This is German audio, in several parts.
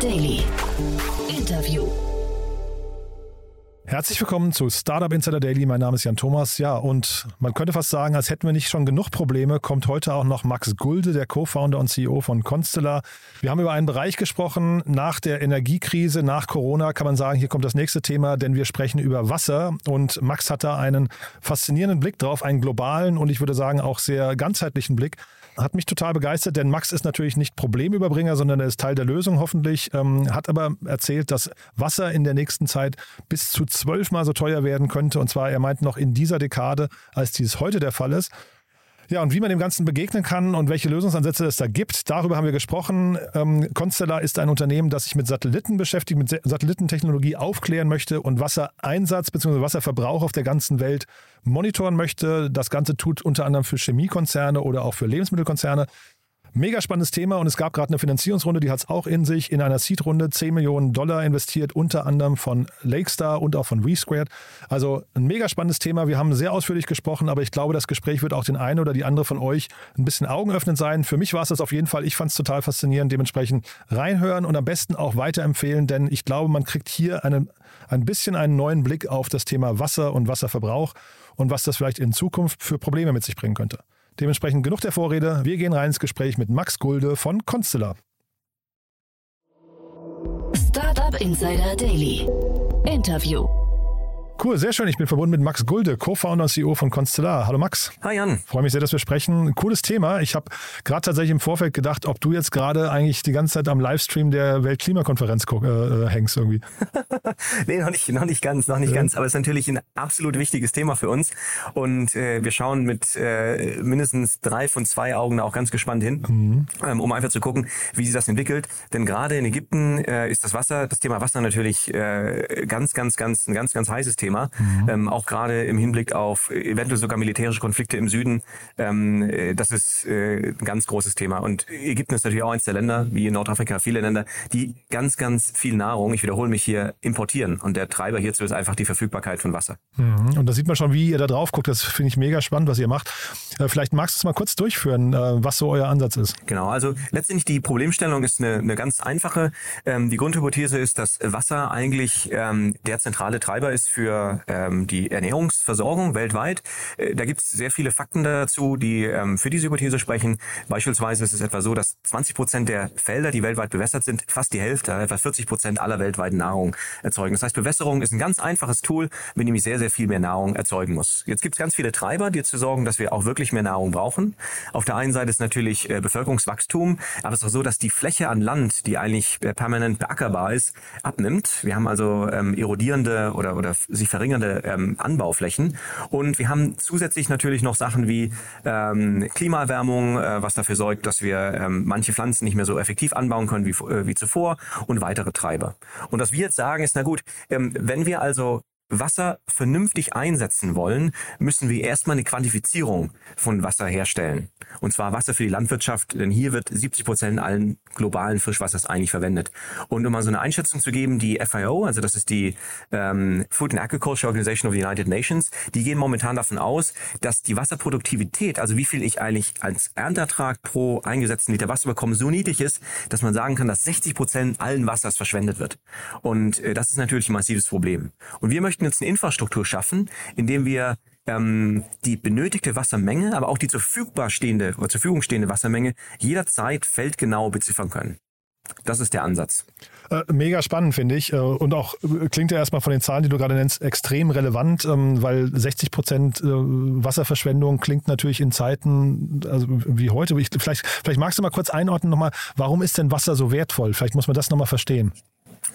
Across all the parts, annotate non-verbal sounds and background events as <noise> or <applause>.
Daily. Interview. Herzlich willkommen zu Startup Insider Daily. Mein Name ist Jan Thomas. Ja, und man könnte fast sagen, als hätten wir nicht schon genug Probleme, kommt heute auch noch Max Gulde, der Co-Founder und CEO von Constellar. Wir haben über einen Bereich gesprochen nach der Energiekrise, nach Corona kann man sagen, hier kommt das nächste Thema, denn wir sprechen über Wasser und Max hat da einen faszinierenden Blick drauf, einen globalen und ich würde sagen auch sehr ganzheitlichen Blick hat mich total begeistert, denn Max ist natürlich nicht Problemüberbringer, sondern er ist Teil der Lösung hoffentlich. Ähm, hat aber erzählt, dass Wasser in der nächsten Zeit bis zu zwölfmal so teuer werden könnte. Und zwar, er meint noch in dieser Dekade, als dies heute der Fall ist. Ja, und wie man dem Ganzen begegnen kann und welche Lösungsansätze es da gibt, darüber haben wir gesprochen. Ähm, Constellar ist ein Unternehmen, das sich mit Satelliten beschäftigt, mit Satellitentechnologie aufklären möchte und Wassereinsatz bzw. Wasserverbrauch auf der ganzen Welt monitoren möchte. Das Ganze tut unter anderem für Chemiekonzerne oder auch für Lebensmittelkonzerne. Mega spannendes Thema und es gab gerade eine Finanzierungsrunde, die hat es auch in sich, in einer Seed-Runde 10 Millionen Dollar investiert, unter anderem von Lakestar und auch von WeSquared. Also ein mega spannendes Thema. Wir haben sehr ausführlich gesprochen, aber ich glaube, das Gespräch wird auch den einen oder die andere von euch ein bisschen augenöffnend sein. Für mich war es das auf jeden Fall. Ich fand es total faszinierend. Dementsprechend reinhören und am besten auch weiterempfehlen, denn ich glaube, man kriegt hier einen, ein bisschen einen neuen Blick auf das Thema Wasser und Wasserverbrauch und was das vielleicht in Zukunft für Probleme mit sich bringen könnte. Dementsprechend genug der Vorrede. Wir gehen rein ins Gespräch mit Max Gulde von Constellar. Startup Insider Daily. Interview. Cool, sehr schön. Ich bin verbunden mit Max Gulde, Co-Founder und CEO von Constellar. Hallo Max. Hi Jan. Freue mich sehr, dass wir sprechen. Cooles Thema. Ich habe gerade tatsächlich im Vorfeld gedacht, ob du jetzt gerade eigentlich die ganze Zeit am Livestream der Weltklimakonferenz äh, äh, hängst irgendwie. <laughs> nee, noch nicht, noch nicht ganz, noch nicht ja. ganz. Aber es ist natürlich ein absolut wichtiges Thema für uns. Und äh, wir schauen mit äh, mindestens drei von zwei Augen auch ganz gespannt hin, mhm. ähm, um einfach zu gucken, wie sich das entwickelt. Denn gerade in Ägypten äh, ist das Wasser, das Thema Wasser natürlich äh, ganz, ganz, ganz, ein ganz, ganz heißes Thema. Thema. Mhm. Ähm, auch gerade im Hinblick auf eventuell sogar militärische Konflikte im Süden. Ähm, äh, das ist äh, ein ganz großes Thema. Und Ägypten ist natürlich auch eins der Länder, wie in Nordafrika viele Länder, die ganz, ganz viel Nahrung, ich wiederhole mich hier, importieren. Und der Treiber hierzu ist einfach die Verfügbarkeit von Wasser. Mhm. Und da sieht man schon, wie ihr da drauf guckt. Das finde ich mega spannend, was ihr macht. Äh, vielleicht magst du es mal kurz durchführen, äh, was so euer Ansatz ist. Genau, also letztendlich die Problemstellung ist eine, eine ganz einfache. Ähm, die Grundhypothese ist, dass Wasser eigentlich ähm, der zentrale Treiber ist für ähm, die Ernährungsversorgung weltweit. Äh, da gibt es sehr viele Fakten dazu, die ähm, für diese Hypothese sprechen. Beispielsweise ist es etwa so, dass 20 Prozent der Felder, die weltweit bewässert sind, fast die Hälfte, etwa 40 Prozent aller weltweiten Nahrung erzeugen. Das heißt, Bewässerung ist ein ganz einfaches Tool, mit dem ich sehr, sehr viel mehr Nahrung erzeugen muss. Jetzt gibt es ganz viele Treiber, die dazu sorgen, dass wir auch wirklich mehr Nahrung brauchen. Auf der einen Seite ist natürlich äh, Bevölkerungswachstum, aber es ist auch so, dass die Fläche an Land, die eigentlich äh, permanent beackerbar ist, abnimmt. Wir haben also ähm, erodierende oder, oder sich sich verringernde ähm, Anbauflächen. Und wir haben zusätzlich natürlich noch Sachen wie ähm, Klimaerwärmung, äh, was dafür sorgt, dass wir ähm, manche Pflanzen nicht mehr so effektiv anbauen können wie, äh, wie zuvor und weitere Treiber. Und was wir jetzt sagen ist, na gut, ähm, wenn wir also Wasser vernünftig einsetzen wollen, müssen wir erstmal eine Quantifizierung von Wasser herstellen. Und zwar Wasser für die Landwirtschaft, denn hier wird 70 Prozent allen globalen Frischwassers eigentlich verwendet. Und um mal so eine Einschätzung zu geben, die FIO, also das ist die ähm, Food and Agriculture Organization of the United Nations, die gehen momentan davon aus, dass die Wasserproduktivität, also wie viel ich eigentlich als Ernteertrag pro eingesetzten Liter Wasser bekomme, so niedrig ist, dass man sagen kann, dass 60 Prozent allen Wassers verschwendet wird. Und äh, das ist natürlich ein massives Problem. Und wir möchten möchten jetzt eine Infrastruktur schaffen, indem wir ähm, die benötigte Wassermenge, aber auch die zur verfügbar stehende oder zur Verfügung stehende Wassermenge jederzeit feldgenau beziffern können. Das ist der Ansatz. Äh, mega spannend, finde ich. Äh, und auch äh, klingt ja erstmal von den Zahlen, die du gerade nennst, extrem relevant, ähm, weil 60 Prozent Wasserverschwendung klingt natürlich in Zeiten also wie heute. Ich, vielleicht, vielleicht magst du mal kurz einordnen nochmal, warum ist denn Wasser so wertvoll? Vielleicht muss man das nochmal verstehen.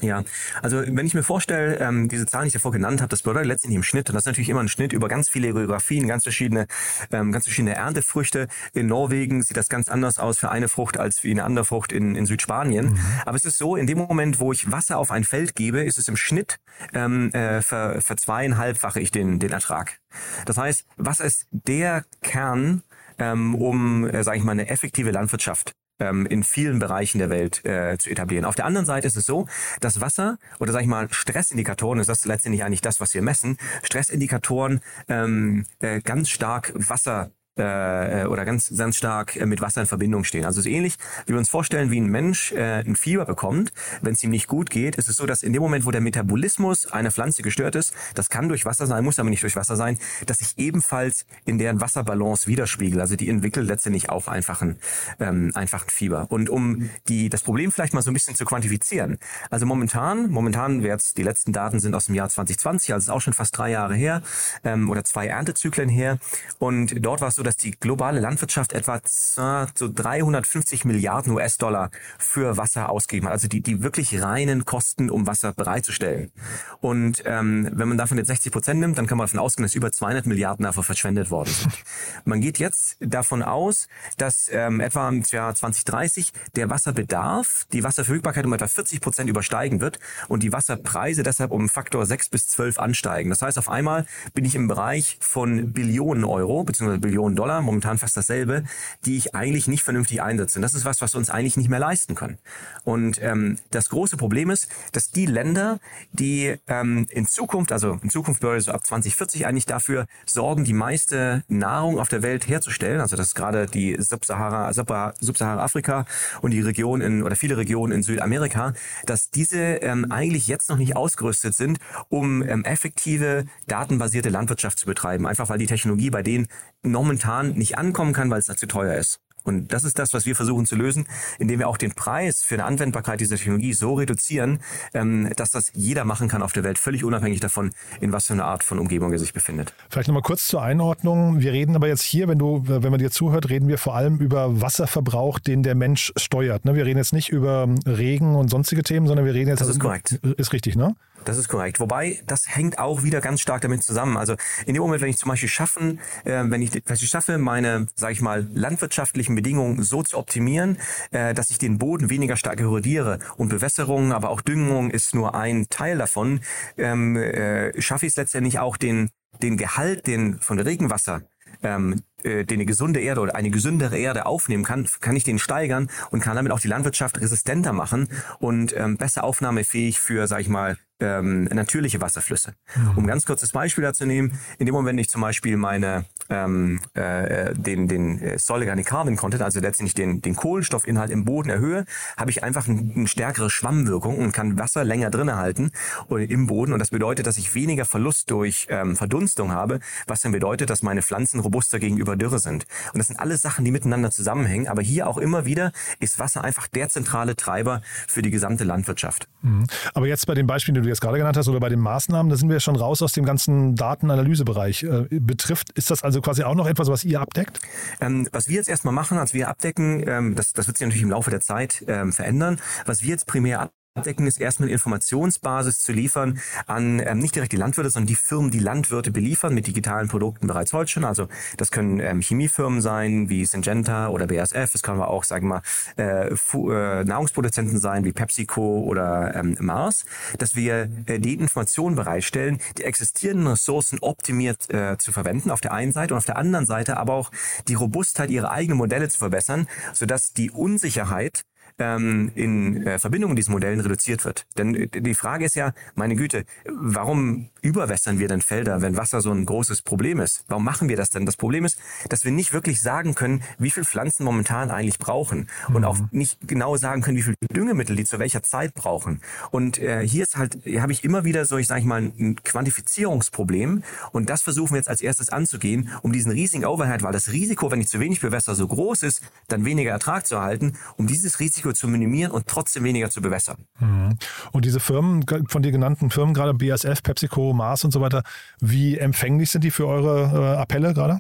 Ja, also wenn ich mir vorstelle, ähm, diese Zahlen, die ich davor genannt habe, das bedeutet letztendlich im Schnitt, und das ist natürlich immer ein Schnitt über ganz viele Geografien, ganz verschiedene, ähm, ganz verschiedene Erntefrüchte. In Norwegen sieht das ganz anders aus für eine Frucht als wie eine andere Frucht in, in Südspanien. Mhm. Aber es ist so, in dem Moment, wo ich Wasser auf ein Feld gebe, ist es im Schnitt ähm, äh, ver, verzweieinhalbfache ich den, den Ertrag. Das heißt, Wasser ist der Kern, ähm, um, äh, sage ich mal, eine effektive Landwirtschaft ähm, in vielen Bereichen der Welt äh, zu etablieren. Auf der anderen Seite ist es so, dass Wasser oder sag ich mal Stressindikatoren, ist das letztendlich eigentlich das, was wir messen, Stressindikatoren ähm, äh, ganz stark Wasser äh, oder ganz, ganz stark äh, mit Wasser in Verbindung stehen. Also es ist ähnlich, wie wir uns vorstellen, wie ein Mensch äh, ein Fieber bekommt, wenn es ihm nicht gut geht, ist es so, dass in dem Moment, wo der Metabolismus einer Pflanze gestört ist, das kann durch Wasser sein, muss aber nicht durch Wasser sein, dass sich ebenfalls in deren Wasserbalance widerspiegelt. Also die entwickelt letztendlich auch einfach ein, ähm, einfach ein Fieber. Und um die, das Problem vielleicht mal so ein bisschen zu quantifizieren. Also momentan, momentan jetzt, die letzten Daten sind aus dem Jahr 2020, also ist auch schon fast drei Jahre her, ähm, oder zwei Erntezyklen her. Und dort war es so, dass die globale Landwirtschaft etwa so 350 Milliarden US-Dollar für Wasser ausgegeben hat. Also die, die wirklich reinen Kosten, um Wasser bereitzustellen. Und ähm, wenn man davon jetzt 60 Prozent nimmt, dann kann man davon ausgehen, dass über 200 Milliarden dafür verschwendet worden sind. <laughs> Man geht jetzt davon aus, dass ähm, etwa im Jahr 2030 der Wasserbedarf, die Wasserverfügbarkeit um etwa 40 Prozent übersteigen wird und die Wasserpreise deshalb um Faktor 6 bis 12 ansteigen. Das heißt, auf einmal bin ich im Bereich von Billionen Euro bzw. Billionen Millionen Dollar, momentan fast dasselbe, die ich eigentlich nicht vernünftig einsetze. Und das ist was, was wir uns eigentlich nicht mehr leisten können. Und ähm, das große Problem ist, dass die Länder, die ähm, in Zukunft, also in Zukunft bedeutet so ab 2040 eigentlich dafür sorgen, die meiste Nahrung auf der Welt herzustellen, also das ist gerade die Subsahara, Subsahara-Afrika und die Region in oder viele Regionen in Südamerika, dass diese ähm, eigentlich jetzt noch nicht ausgerüstet sind, um ähm, effektive datenbasierte Landwirtschaft zu betreiben. Einfach weil die Technologie bei denen nicht ankommen kann, weil es da zu teuer ist. Und das ist das, was wir versuchen zu lösen, indem wir auch den Preis für eine Anwendbarkeit dieser Technologie so reduzieren, ähm, dass das jeder machen kann auf der Welt, völlig unabhängig davon, in was für eine Art von Umgebung er sich befindet. Vielleicht nochmal kurz zur Einordnung. Wir reden aber jetzt hier, wenn du, wenn man dir zuhört, reden wir vor allem über Wasserverbrauch, den der Mensch steuert. Ne? Wir reden jetzt nicht über Regen und sonstige Themen, sondern wir reden jetzt. Das ist korrekt. Ist richtig, ne? Das ist korrekt. Wobei, das hängt auch wieder ganz stark damit zusammen. Also in dem Moment, wenn ich zum Beispiel schaffen, äh, wenn ich, wenn ich schaffe, meine, sage ich mal, landwirtschaftlichen Bedingungen so zu optimieren, äh, dass ich den Boden weniger stark erodiere und Bewässerung, aber auch Düngung ist nur ein Teil davon, ähm, äh, schaffe ich es letztendlich auch den, den Gehalt den, von Regenwasser ähm, äh, den eine gesunde Erde oder eine gesündere Erde aufnehmen kann, kann ich den steigern und kann damit auch die Landwirtschaft resistenter machen und ähm, besser aufnahmefähig für, sag ich mal, ähm, natürliche Wasserflüsse. Mhm. Um ganz kurzes Beispiel dazu nehmen, in dem Moment, wenn ich zum Beispiel meine ähm, äh, den den äh, Solid Organic Carbon Content, also letztendlich den den Kohlenstoffinhalt im Boden erhöhe, habe ich einfach eine ein stärkere Schwammwirkung und kann Wasser länger drin halten im Boden und das bedeutet, dass ich weniger Verlust durch ähm, Verdunstung habe, was dann bedeutet, dass meine Pflanzen robuster gegenüber Dürre sind. Und das sind alles Sachen, die miteinander zusammenhängen, aber hier auch immer wieder ist Wasser einfach der zentrale Treiber für die gesamte Landwirtschaft. Mhm. Aber jetzt bei den Beispielen, die du jetzt gerade genannt hast, oder bei den Maßnahmen, da sind wir schon raus aus dem ganzen Datenanalysebereich. Äh, betrifft, ist das also quasi auch noch etwas, was ihr abdeckt? Ähm, was wir jetzt erstmal machen, als wir abdecken, ähm, das, das wird sich natürlich im Laufe der Zeit ähm, verändern. Was wir jetzt primär abdecken, ist erstmal eine Informationsbasis zu liefern an ähm, nicht direkt die Landwirte, sondern die Firmen, die Landwirte beliefern mit digitalen Produkten bereits heute schon. Also das können ähm, Chemiefirmen sein wie Syngenta oder BASF. Es können aber auch, sagen wir mal, äh, äh, Nahrungsproduzenten sein wie PepsiCo oder ähm, Mars, dass wir äh, die Informationen bereitstellen, die existierenden Ressourcen optimiert äh, zu verwenden auf der einen Seite und auf der anderen Seite aber auch die Robustheit ihrer eigenen Modelle zu verbessern, sodass die Unsicherheit ähm, in äh, Verbindung mit diesen Modellen reduziert wird. Denn äh, die Frage ist ja, meine Güte, warum überwässern wir denn Felder, wenn Wasser so ein großes Problem ist? Warum machen wir das denn? Das Problem ist, dass wir nicht wirklich sagen können, wie viel Pflanzen momentan eigentlich brauchen und mhm. auch nicht genau sagen können, wie viel Düngemittel die zu welcher Zeit brauchen. Und äh, hier ist halt, hier habe ich immer wieder so, ich sage mal, ein Quantifizierungsproblem und das versuchen wir jetzt als erstes anzugehen, um diesen riesigen Overhead, weil das Risiko, wenn ich zu wenig bewässer, so groß ist, dann weniger Ertrag zu erhalten, um dieses Risiko Risiko zu minimieren und trotzdem weniger zu bewässern. Mhm. Und diese Firmen, von dir genannten Firmen, gerade BASF, PepsiCo, Mars und so weiter, wie empfänglich sind die für eure äh, Appelle gerade?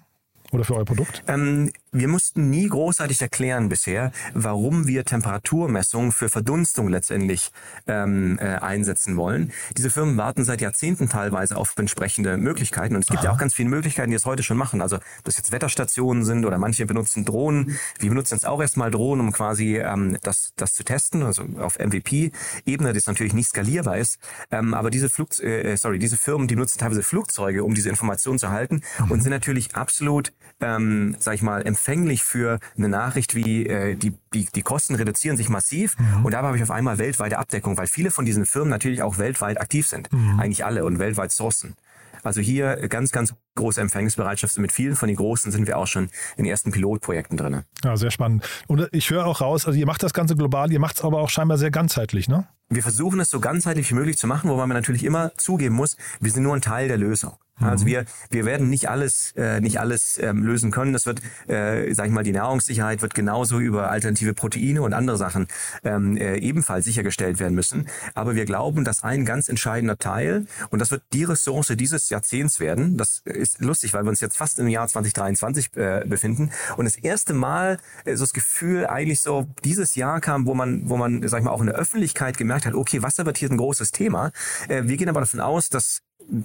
Oder für euer Produkt? Ähm, wir mussten nie großartig erklären bisher, warum wir Temperaturmessungen für Verdunstung letztendlich ähm, äh, einsetzen wollen. Diese Firmen warten seit Jahrzehnten teilweise auf entsprechende Möglichkeiten. Und es gibt Aha. ja auch ganz viele Möglichkeiten, die es heute schon machen. Also, dass jetzt Wetterstationen sind oder manche benutzen Drohnen. Wir benutzen jetzt auch erstmal Drohnen, um quasi ähm, das, das zu testen, also auf MVP-Ebene, das natürlich nicht skalierbar ist. Ähm, aber diese Flug, äh, sorry, diese Firmen, die nutzen teilweise Flugzeuge, um diese Informationen zu erhalten mhm. und sind natürlich absolut, ähm, sag ich mal, empfänglich für eine Nachricht wie äh, die, die, die Kosten reduzieren sich massiv mhm. und dabei habe ich auf einmal weltweite Abdeckung, weil viele von diesen Firmen natürlich auch weltweit aktiv sind. Mhm. Eigentlich alle und weltweit sourcen. Also hier ganz, ganz große Empfängnisbereitschaft. Mit vielen von den Großen sind wir auch schon in ersten Pilotprojekten drin. Ja, sehr spannend. Und ich höre auch raus, also ihr macht das Ganze global, ihr macht es aber auch scheinbar sehr ganzheitlich, ne? Wir versuchen es so ganzheitlich wie möglich zu machen, wobei man natürlich immer zugeben muss, wir sind nur ein Teil der Lösung. Also wir, wir werden nicht alles, äh, nicht alles ähm, lösen können. Das wird, äh, sag ich mal, die Nahrungssicherheit wird genauso über alternative Proteine und andere Sachen ähm, äh, ebenfalls sichergestellt werden müssen. Aber wir glauben, dass ein ganz entscheidender Teil, und das wird die Ressource dieses Jahrzehnts werden, das ist lustig, weil wir uns jetzt fast im Jahr 2023 äh, befinden. Und das erste Mal äh, so das Gefühl eigentlich so dieses Jahr kam, wo man, wo man, sag ich mal, auch in der Öffentlichkeit gemerkt hat, okay, Wasser wird hier ein großes Thema. Äh, wir gehen aber davon aus, dass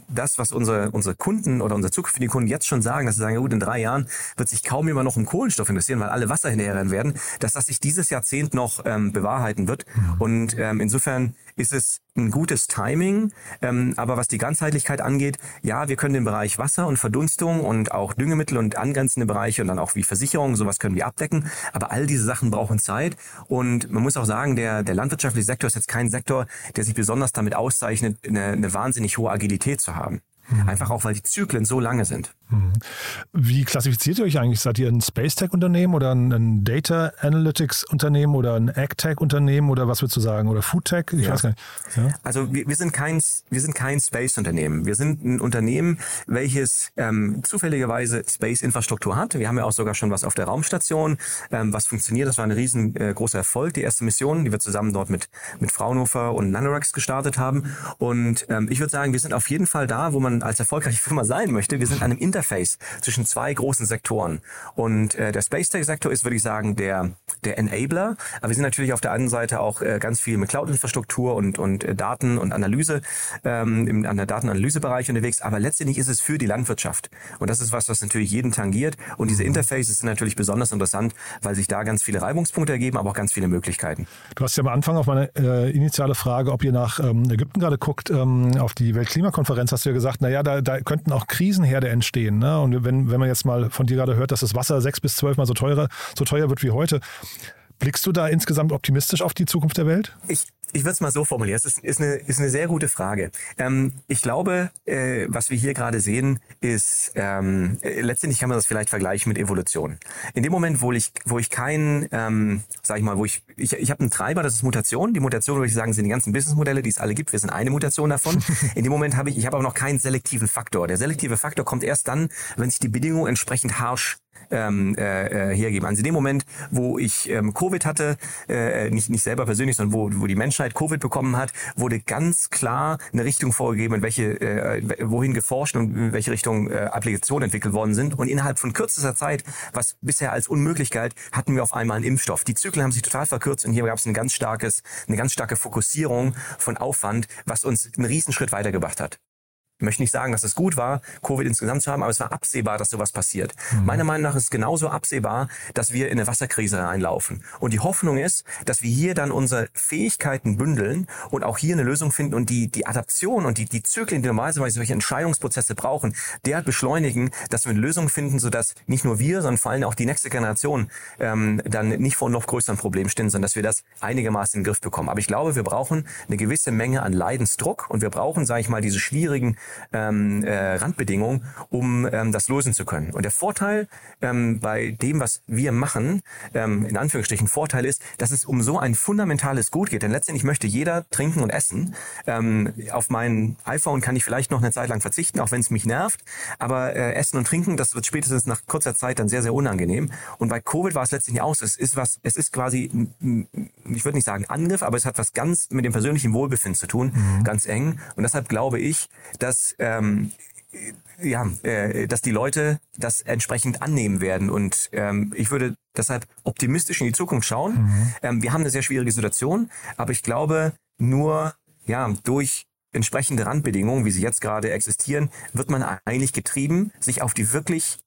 das, was unsere, unsere Kunden oder unsere zukünftigen Kunden jetzt schon sagen, dass sie sagen, ja gut, in drei Jahren wird sich kaum jemand noch um Kohlenstoff interessieren, weil alle Wasser hinterherrennen werden, dass das sich dieses Jahrzehnt noch ähm, bewahrheiten wird. Und ähm, insofern ist es ein gutes Timing. Ähm, aber was die Ganzheitlichkeit angeht, ja, wir können den Bereich Wasser und Verdunstung und auch Düngemittel und angrenzende Bereiche und dann auch wie Versicherung, sowas können wir abdecken. Aber all diese Sachen brauchen Zeit. Und man muss auch sagen, der, der landwirtschaftliche Sektor ist jetzt kein Sektor, der sich besonders damit auszeichnet, eine, eine wahnsinnig hohe Agilität zu haben. Mhm. Einfach auch, weil die Zyklen so lange sind. Wie klassifiziert ihr euch eigentlich? Seid ihr ein Space Tech Unternehmen oder ein Data Analytics Unternehmen oder ein Ag Tech Unternehmen oder was würdest du sagen? Oder Food Tech? Ich ja. weiß gar nicht. Ja? Also wir, wir, sind kein, wir sind kein Space Unternehmen. Wir sind ein Unternehmen, welches ähm, zufälligerweise Space Infrastruktur hat. Wir haben ja auch sogar schon was auf der Raumstation, ähm, was funktioniert. Das war ein riesengroßer äh, Erfolg, die erste Mission, die wir zusammen dort mit, mit Fraunhofer und Nanorex gestartet haben. Und ähm, ich würde sagen, wir sind auf jeden Fall da, wo man als erfolgreiche Firma sein möchte. Wir sind an einem Interface zwischen zwei großen Sektoren. Und äh, der Space Tech Sektor ist, würde ich sagen, der, der Enabler. Aber wir sind natürlich auf der anderen Seite auch äh, ganz viel mit Cloud-Infrastruktur und, und äh, Daten und Analyse, ähm, im, an der Datenanalysebereich unterwegs. Aber letztendlich ist es für die Landwirtschaft. Und das ist was, was natürlich jeden tangiert. Und diese Interfaces sind natürlich besonders interessant, weil sich da ganz viele Reibungspunkte ergeben, aber auch ganz viele Möglichkeiten. Du hast ja am Anfang auf meine äh, initiale Frage, ob ihr nach ähm, Ägypten gerade guckt, ähm, auf die Weltklimakonferenz, hast du ja gesagt, naja, da, da könnten auch Krisenherde entstehen. Ne? Und wenn, wenn man jetzt mal von dir gerade hört, dass das Wasser sechs bis zwölf Mal so teurer, so teuer wird wie heute, Blickst du da insgesamt optimistisch auf die Zukunft der Welt? Ich, ich würde es mal so formulieren. Es ist, ist, eine, ist eine sehr gute Frage. Ähm, ich glaube, äh, was wir hier gerade sehen, ist ähm, äh, letztendlich kann man das vielleicht vergleichen mit Evolution. In dem Moment, wo ich, wo ich kein, ähm, sag ich mal, wo ich, ich, ich habe einen Treiber, das ist Mutation. Die Mutation, würde ich sagen, sind die ganzen Businessmodelle, die es alle gibt. Wir sind eine Mutation davon. <laughs> In dem Moment habe ich, ich habe aber noch keinen selektiven Faktor. Der selektive Faktor kommt erst dann, wenn sich die Bedingungen entsprechend harsch ähm, äh, äh, hergeben. Also in dem Moment, wo ich ähm, Covid hatte, äh, nicht, nicht selber persönlich, sondern wo, wo die Menschheit Covid bekommen hat, wurde ganz klar eine Richtung vorgegeben, in welche, äh, wohin geforscht und in welche Richtung äh, Applikationen entwickelt worden sind. Und innerhalb von kürzester Zeit, was bisher als unmöglich galt, hatten wir auf einmal einen Impfstoff. Die Zyklen haben sich total verkürzt und hier gab es ein ganz starkes, eine ganz starke Fokussierung von Aufwand, was uns einen Riesenschritt weitergebracht hat. Ich möchte nicht sagen, dass es gut war, Covid insgesamt zu haben, aber es war absehbar, dass sowas passiert. Mhm. Meiner Meinung nach ist es genauso absehbar, dass wir in eine Wasserkrise reinlaufen. Und die Hoffnung ist, dass wir hier dann unsere Fähigkeiten bündeln und auch hier eine Lösung finden und die, die Adaption und die, die Zyklen, die normalerweise solche Entscheidungsprozesse brauchen, derart beschleunigen, dass wir eine Lösung finden, sodass nicht nur wir, sondern vor allem auch die nächste Generation ähm, dann nicht vor noch größeren Problemen stehen, sondern dass wir das einigermaßen in den Griff bekommen. Aber ich glaube, wir brauchen eine gewisse Menge an Leidensdruck und wir brauchen, sage ich mal, diese schwierigen ähm, äh, Randbedingungen, um ähm, das lösen zu können. Und der Vorteil ähm, bei dem, was wir machen, ähm, in Anführungsstrichen Vorteil ist, dass es um so ein fundamentales Gut geht. Denn letztendlich möchte jeder trinken und essen. Ähm, auf mein iPhone kann ich vielleicht noch eine Zeit lang verzichten, auch wenn es mich nervt. Aber äh, Essen und Trinken, das wird spätestens nach kurzer Zeit dann sehr, sehr unangenehm. Und bei Covid war es letztendlich aus. Es ist was, es ist quasi, ich würde nicht sagen Angriff, aber es hat was ganz mit dem persönlichen Wohlbefinden zu tun, mhm. ganz eng. Und deshalb glaube ich, dass ähm, ja, äh, dass die Leute das entsprechend annehmen werden. Und ähm, ich würde deshalb optimistisch in die Zukunft schauen. Mhm. Ähm, wir haben eine sehr schwierige Situation, aber ich glaube, nur ja durch entsprechende Randbedingungen, wie sie jetzt gerade existieren, wird man eigentlich getrieben, sich auf die wirklich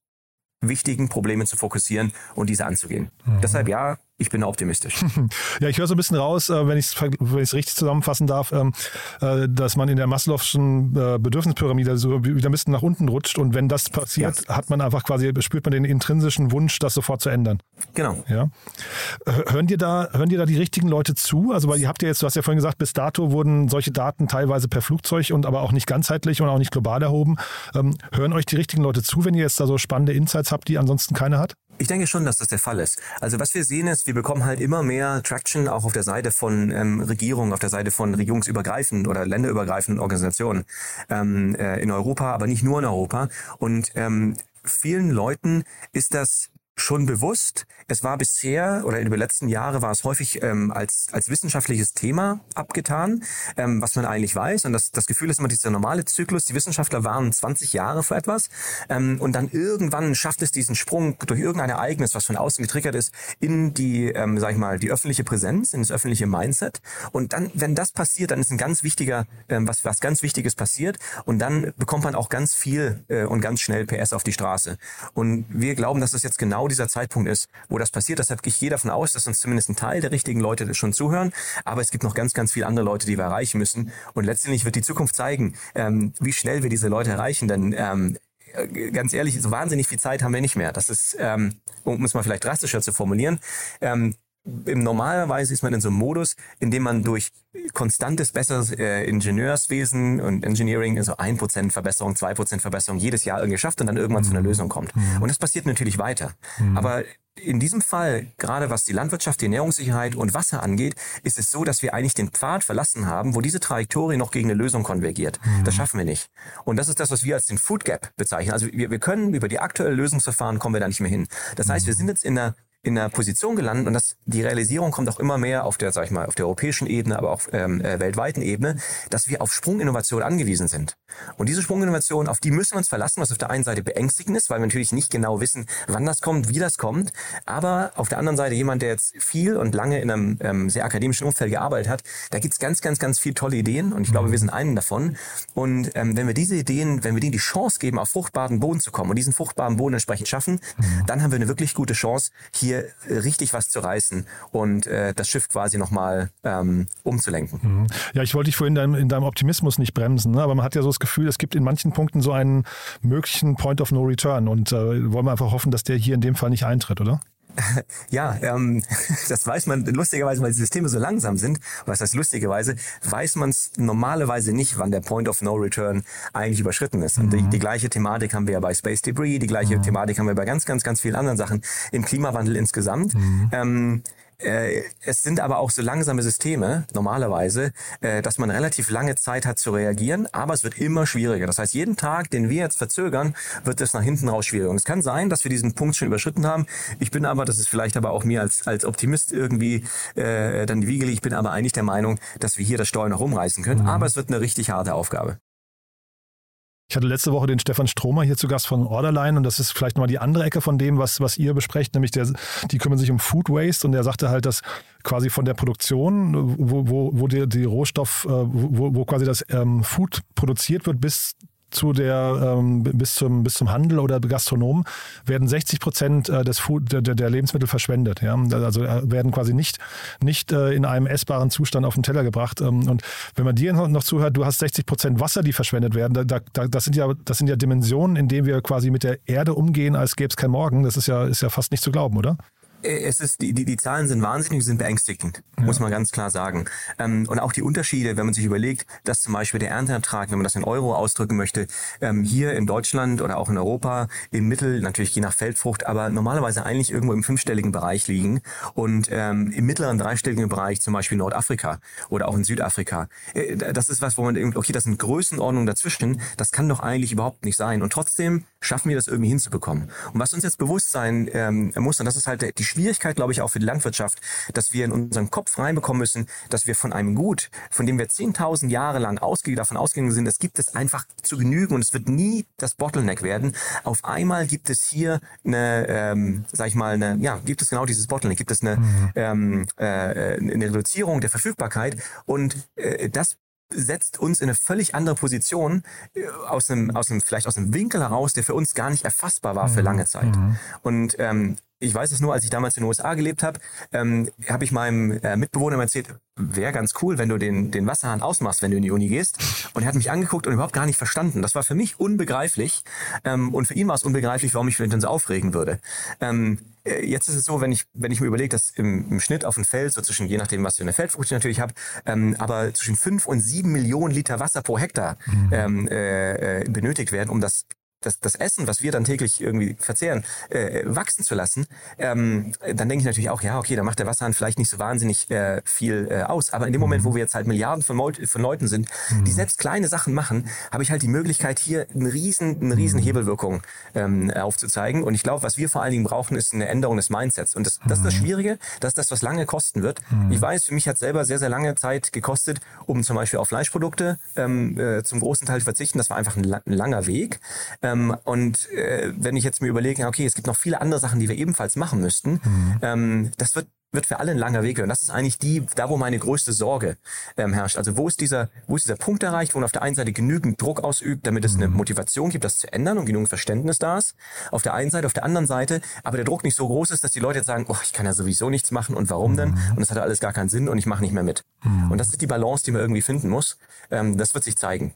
wichtigen Probleme zu fokussieren und diese anzugehen. Mhm. Deshalb ja, ich bin optimistisch. <laughs> Ja, ich höre so ein bisschen raus, äh, wenn ich es richtig zusammenfassen darf, ähm, äh, dass man in der Maslow'schen äh, Bedürfnispyramide so wieder ein bisschen nach unten rutscht und wenn das passiert, ja. hat man einfach quasi, spürt man den intrinsischen Wunsch, das sofort zu ändern. Genau. Ja. Hören dir da, hören dir da die richtigen Leute zu? Also, weil ihr habt ja jetzt, du hast ja vorhin gesagt, bis dato wurden solche Daten teilweise per Flugzeug und aber auch nicht ganzheitlich und auch nicht global erhoben. Ähm, hören euch die richtigen Leute zu, wenn ihr jetzt da so spannende Insights habt, die ansonsten keiner hat? Ich denke schon, dass das der Fall ist. Also was wir sehen ist, wir bekommen halt immer mehr Traction auch auf der Seite von ähm, Regierungen, auf der Seite von regierungsübergreifenden oder länderübergreifenden Organisationen ähm, äh, in Europa, aber nicht nur in Europa. Und ähm, vielen Leuten ist das schon bewusst. Es war bisher oder in den letzten Jahren war es häufig ähm, als, als wissenschaftliches Thema abgetan, ähm, was man eigentlich weiß. Und das, das Gefühl ist immer dieser normale Zyklus. Die Wissenschaftler waren 20 Jahre für etwas ähm, und dann irgendwann schafft es diesen Sprung durch irgendein Ereignis, was von außen getriggert ist, in die, ähm, sag ich mal, die öffentliche Präsenz, in das öffentliche Mindset. Und dann, wenn das passiert, dann ist ein ganz wichtiger, ähm, was, was ganz Wichtiges passiert. Und dann bekommt man auch ganz viel äh, und ganz schnell PS auf die Straße. Und wir glauben, dass das jetzt genau dieser Zeitpunkt ist, wo das passiert. Deshalb gehe ich davon aus, dass uns zumindest ein Teil der richtigen Leute schon zuhören. Aber es gibt noch ganz, ganz viele andere Leute, die wir erreichen müssen. Und letztendlich wird die Zukunft zeigen, ähm, wie schnell wir diese Leute erreichen. Denn ähm, äh, ganz ehrlich, so wahnsinnig viel Zeit haben wir nicht mehr. Das ist, ähm, um es mal vielleicht drastischer zu formulieren, ähm, im normalerweise ist man in so einem Modus, in dem man durch konstantes besseres äh, Ingenieurswesen und Engineering, also ein Prozent Verbesserung, zwei Prozent Verbesserung jedes Jahr irgendwie schafft und dann irgendwann mhm. zu einer mhm. Lösung kommt. Mhm. Und das passiert natürlich weiter. Mhm. Aber in diesem Fall, gerade was die Landwirtschaft, die Ernährungssicherheit und Wasser angeht, ist es so, dass wir eigentlich den Pfad verlassen haben, wo diese Trajektorie noch gegen eine Lösung konvergiert. Mhm. Das schaffen wir nicht. Und das ist das, was wir als den Food Gap bezeichnen. Also wir, wir können über die aktuellen Lösungsverfahren kommen wir da nicht mehr hin. Das heißt, wir mhm. sind jetzt in einer in einer Position gelandet und das, die Realisierung kommt auch immer mehr auf der, sag ich mal, auf der europäischen Ebene, aber auch ähm, äh, weltweiten Ebene, dass wir auf Sprunginnovation angewiesen sind. Und diese Sprunginnovation, auf die müssen wir uns verlassen, was auf der einen Seite beängstigend ist, weil wir natürlich nicht genau wissen, wann das kommt, wie das kommt. Aber auf der anderen Seite jemand, der jetzt viel und lange in einem ähm, sehr akademischen Umfeld gearbeitet hat, da gibt's ganz, ganz, ganz viele tolle Ideen und ich glaube, wir sind einen davon. Und ähm, wenn wir diese Ideen, wenn wir denen die Chance geben, auf fruchtbaren Boden zu kommen und diesen fruchtbaren Boden entsprechend schaffen, mhm. dann haben wir eine wirklich gute Chance, hier hier richtig was zu reißen und äh, das Schiff quasi nochmal ähm, umzulenken. Mhm. Ja, ich wollte dich vorhin in deinem, in deinem Optimismus nicht bremsen, ne? aber man hat ja so das Gefühl, es gibt in manchen Punkten so einen möglichen Point of No Return und äh, wollen wir einfach hoffen, dass der hier in dem Fall nicht eintritt, oder? <laughs> Ja, ähm, <laughs> das weiß man lustigerweise, weil die Systeme so langsam sind. Was heißt lustigerweise? Weiß man es normalerweise nicht, wann der Point of No Return eigentlich überschritten ist. Und mhm. die, die, gleiche Thematik haben wir ja bei Space Debris, die gleiche mhm. Thematik haben wir bei ganz, ganz, ganz vielen anderen Sachen im Klimawandel insgesamt. Mhm. Ähm, äh, es sind aber auch so langsame Systeme normalerweise, äh, dass man relativ lange Zeit hat zu reagieren, aber es wird immer schwieriger. Das heißt, jeden Tag, den wir jetzt verzögern, wird es nach hinten raus schwieriger. Und es kann sein, dass wir diesen Punkt schon überschritten haben. Ich bin aber, das ist vielleicht aber auch mir als, als Optimist irgendwie äh, dann die Wiege, ich bin aber eigentlich der Meinung, dass wir hier das Steuer noch umreißen können. Mhm. Aber es wird eine richtig harte Aufgabe. Ich hatte letzte Woche den Stefan Stromer hier zu Gast von Orderline und das ist vielleicht nochmal die andere Ecke von dem, was, was ihr besprecht, nämlich der, die kümmern sich um Food Waste und der sagte halt, dass quasi von der Produktion, wo, wo, wo die, die Rohstoff, äh, wo, wo quasi das ähm, Food produziert wird, bis zu der ähm, bis zum bis zum Handel oder Gastronomen werden 60 Prozent äh, des Food, der, der Lebensmittel verschwendet. Ja? Also äh, werden quasi nicht nicht äh, in einem essbaren Zustand auf den Teller gebracht. Ähm, und wenn man dir noch zuhört, du hast 60 Prozent Wasser, die verschwendet werden. Da, da, das sind ja das sind ja Dimensionen, in denen wir quasi mit der Erde umgehen, als gäbe es kein Morgen. Das ist ja ist ja fast nicht zu glauben, oder? Äh, es ist, die, die, die Zahlen sind wahnsinnig, sind beängstigend, ja. muss man ganz klar sagen. Ähm, und auch die Unterschiede, wenn man sich überlegt, dass zum Beispiel der Ernteertrag, wenn man das in Euro ausdrücken möchte, ähm, hier in Deutschland oder auch in Europa im Mittel, natürlich je nach Feldfrucht, aber normalerweise eigentlich irgendwo im fünfstelligen Bereich liegen und ähm, im mittleren dreistelligen Bereich zum Beispiel Nordafrika oder auch in Südafrika. Äh, das ist was, wo man denkt, okay, das sind Größenordnungen dazwischen, das kann doch eigentlich überhaupt nicht sein. Und trotzdem schaffen wir das irgendwie hinzubekommen. Und was uns jetzt bewusst sein ähm, muss, und das ist halt die Schwierigkeit, glaube ich, auch für die Landwirtschaft, dass wir in unseren Kopf reinbekommen müssen, dass wir von einem Gut, von dem wir 10.000 Jahre lang ausge davon ausgegangen sind, das gibt es einfach zu genügen und es wird nie das Bottleneck werden. Auf einmal gibt es hier eine, ähm, sag ich mal, eine, ja, gibt es genau dieses Bottleneck, gibt es eine, mhm. ähm, äh, eine Reduzierung der Verfügbarkeit und äh, das setzt uns in eine völlig andere Position äh, aus einem, aus einem, vielleicht aus einem Winkel heraus, der für uns gar nicht erfassbar war für mhm. lange Zeit. Mhm. Und ähm, ich weiß es nur, als ich damals in den USA gelebt habe, ähm, habe ich meinem äh, Mitbewohner erzählt, wäre ganz cool, wenn du den, den Wasserhahn ausmachst, wenn du in die Uni gehst. Und er hat mich angeguckt und überhaupt gar nicht verstanden. Das war für mich unbegreiflich. Ähm, und für ihn war es unbegreiflich, warum ich mich dann so aufregen würde. Ähm, äh, jetzt ist es so, wenn ich, wenn ich mir überlege, dass im, im Schnitt auf dem Feld, so zwischen, je nachdem, was für eine Feldfrucht ich natürlich habe, ähm, aber zwischen fünf und sieben Millionen Liter Wasser pro Hektar mhm. ähm, äh, äh, benötigt werden, um das das, das Essen, was wir dann täglich irgendwie verzehren, äh, wachsen zu lassen, ähm, dann denke ich natürlich auch, ja, okay, da macht der Wasserhahn vielleicht nicht so wahnsinnig äh, viel äh, aus. Aber in dem Moment, wo wir jetzt halt Milliarden von, von Leuten sind, mhm. die selbst kleine Sachen machen, habe ich halt die Möglichkeit, hier eine riesen, eine riesen mhm. Hebelwirkung ähm, aufzuzeigen. Und ich glaube, was wir vor allen Dingen brauchen, ist eine Änderung des Mindsets. Und das, das ist das mhm. Schwierige, das ist das, was lange kosten wird. Mhm. Ich weiß, für mich hat selber sehr, sehr lange Zeit gekostet, um zum Beispiel auf Fleischprodukte ähm, äh, zum großen Teil zu verzichten. Das war einfach ein, ein langer Weg. Ähm, und äh, wenn ich jetzt mir überlege, okay, es gibt noch viele andere Sachen, die wir ebenfalls machen müssten, mhm. ähm, das wird wird für alle ein langer Weg. Und das ist eigentlich die, da wo meine größte Sorge ähm, herrscht. Also wo ist dieser, wo ist dieser Punkt erreicht, wo man auf der einen Seite genügend Druck ausübt, damit es eine mhm. Motivation gibt, das zu ändern und genügend Verständnis da ist. Auf der einen Seite, auf der anderen Seite, aber der Druck nicht so groß ist, dass die Leute jetzt sagen, oh, ich kann ja sowieso nichts machen und warum denn? Mhm. Und das hat alles gar keinen Sinn und ich mache nicht mehr mit. Mhm. Und das ist die Balance, die man irgendwie finden muss. Ähm, das wird sich zeigen.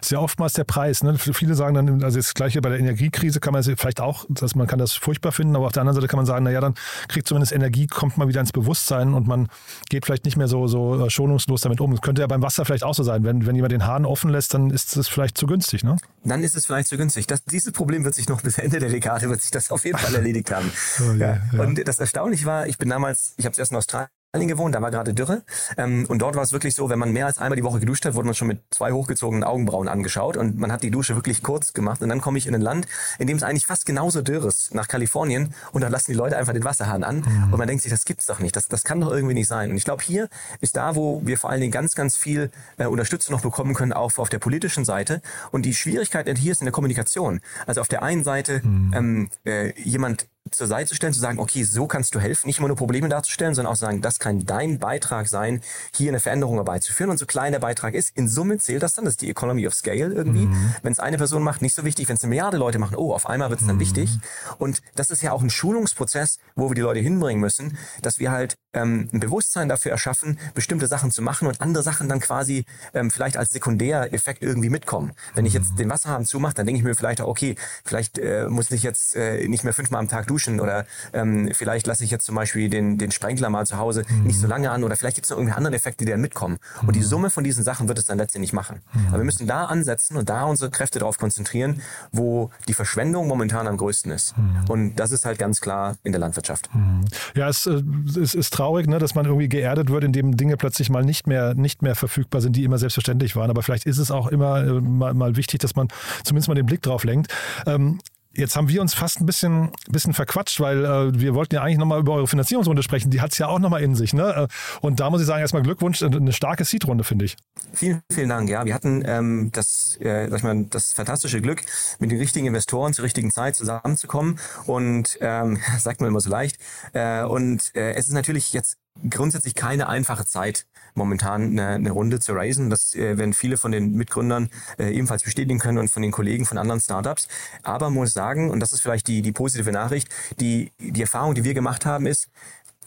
Ist ja oftmals der Preis. Ne? Viele sagen dann, also das gleiche bei der Energiekrise kann man vielleicht auch, dass man kann das furchtbar finden, aber auf der anderen Seite kann man sagen, naja, dann kriegt zumindest Energie, kommt mal wieder ins Bewusstsein sein und man geht vielleicht nicht mehr so, so äh, schonungslos damit um. Es könnte ja beim Wasser vielleicht auch so sein. Wenn, wenn jemand den Hahn offen lässt, dann ist es vielleicht zu günstig, ne? Dann ist es vielleicht zu günstig. Das, dieses Problem wird sich noch bis Ende der Dekade, wird sich das auf jeden Fall erledigt haben. <laughs> oh, ja, ja. Und das Erstaunliche war, ich bin damals, ich habe es erst in Australien gewohnt, da war gerade Dürre. Ähm, und dort war es wirklich so, wenn man mehr als einmal die Woche geduscht hat, wurde man schon mit zwei hochgezogenen Augenbrauen angeschaut und man hat die Dusche wirklich kurz gemacht. Und dann komme ich in ein Land, in dem es eigentlich fast genauso dürr ist, nach Kalifornien. Und da lassen die Leute einfach den Wasserhahn an. Mhm. Und man denkt sich, das gibt's doch nicht. Das, das kann doch irgendwie nicht sein. Und ich glaube, hier ist da, wo wir vor allen Dingen ganz, ganz viel äh, Unterstützung noch bekommen können, auch auf der politischen Seite. Und die Schwierigkeit hier ist in der Kommunikation. Also auf der einen Seite mhm. ähm, äh, jemand zur Seite stellen, zu sagen, okay, so kannst du helfen, nicht immer nur Probleme darzustellen, sondern auch sagen, das kann dein Beitrag sein, hier eine Veränderung herbeizuführen. Und so klein der Beitrag ist, in Summe zählt das dann, das ist die Economy of Scale irgendwie. Mhm. Wenn es eine Person macht, nicht so wichtig, wenn es eine Milliarde Leute machen, oh, auf einmal wird es dann mhm. wichtig. Und das ist ja auch ein Schulungsprozess, wo wir die Leute hinbringen müssen, dass wir halt ähm, ein Bewusstsein dafür erschaffen, bestimmte Sachen zu machen und andere Sachen dann quasi ähm, vielleicht als Sekundäreffekt irgendwie mitkommen. Wenn ich jetzt den Wasserhahn zumache, dann denke ich mir vielleicht auch, okay, vielleicht äh, muss ich jetzt äh, nicht mehr fünfmal am Tag duschen oder ähm, vielleicht lasse ich jetzt zum Beispiel den, den Sprenkler mal zu Hause mhm. nicht so lange an oder vielleicht gibt es noch irgendwelche anderen Effekte, die dann mitkommen. Mhm. Und die Summe von diesen Sachen wird es dann letztendlich machen. Mhm. Aber wir müssen da ansetzen und da unsere Kräfte darauf konzentrieren, wo die Verschwendung momentan am größten ist. Mhm. Und das ist halt ganz klar in der Landwirtschaft. Mhm. Ja, es, äh, es ist traurig, ne, dass man irgendwie geerdet wird, indem Dinge plötzlich mal nicht mehr, nicht mehr verfügbar sind, die immer selbstverständlich waren. Aber vielleicht ist es auch immer äh, mal, mal wichtig, dass man zumindest mal den Blick drauf lenkt. Ähm, Jetzt haben wir uns fast ein bisschen, bisschen verquatscht, weil äh, wir wollten ja eigentlich nochmal über eure Finanzierungsrunde sprechen. Die hat es ja auch nochmal in sich. Ne? Äh, und da muss ich sagen, erstmal Glückwunsch, äh, eine starke Seed-Runde, finde ich. Vielen, vielen Dank. Ja, wir hatten ähm, das, äh, sag ich mal, das fantastische Glück, mit den richtigen Investoren zur richtigen Zeit zusammenzukommen. Und ähm, <laughs> sagt man immer so leicht. Äh, und äh, es ist natürlich jetzt grundsätzlich keine einfache Zeit, momentan eine, eine Runde zu raisen. Das äh, werden viele von den Mitgründern äh, ebenfalls bestätigen können und von den Kollegen von anderen Startups. Aber muss sagen, und das ist vielleicht die, die positive Nachricht, die, die Erfahrung, die wir gemacht haben, ist,